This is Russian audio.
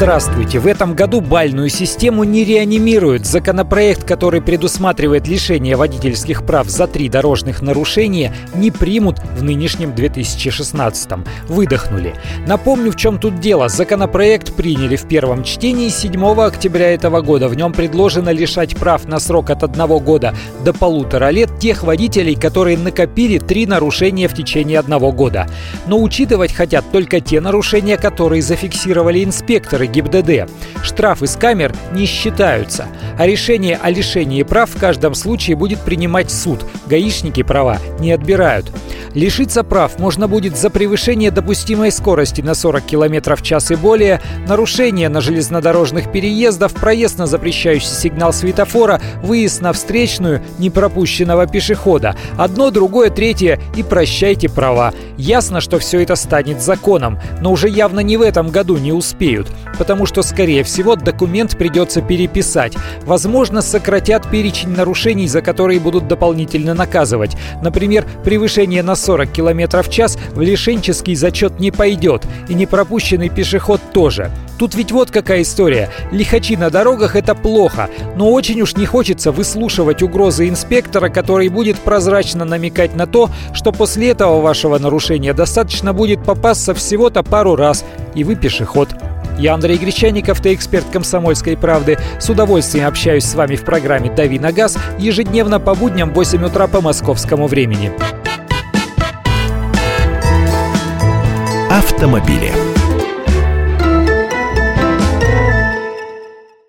Здравствуйте! В этом году бальную систему не реанимируют. Законопроект, который предусматривает лишение водительских прав за три дорожных нарушения, не примут в нынешнем 2016 -м. Выдохнули. Напомню, в чем тут дело. Законопроект приняли в первом чтении 7 октября этого года. В нем предложено лишать прав на срок от одного года до полутора лет тех водителей, которые накопили три нарушения в течение одного года. Но учитывать хотят только те нарушения, которые зафиксировали инспекторы ГИБДД. Штрафы с камер не считаются, а решение о лишении прав в каждом случае будет принимать суд. Гаишники права не отбирают. Лишиться прав можно будет за превышение допустимой скорости на 40 км в час и более, нарушение на железнодорожных переездах, проезд на запрещающий сигнал светофора, выезд на встречную непропущенного пешехода. Одно, другое, третье и прощайте права. Ясно, что все это станет законом, но уже явно не в этом году не успеют, потому что, скорее всего, документ придется переписать. Возможно, сократят перечень нарушений, за которые будут дополнительно наказывать. Например, превышение на 40 км в час в лишенческий зачет не пойдет, и непропущенный пешеход тоже. Тут ведь вот какая история. Лихачи на дорогах – это плохо, но очень уж не хочется выслушивать угрозы инспектора, который будет прозрачно намекать на то, что после этого вашего нарушения достаточно будет попасться всего-то пару раз, и вы пешеход. Я Андрей Гречаников, ты эксперт «Комсомольской правды». С удовольствием общаюсь с вами в программе «Дави на газ» ежедневно по будням в 8 утра по московскому времени. Автомобили.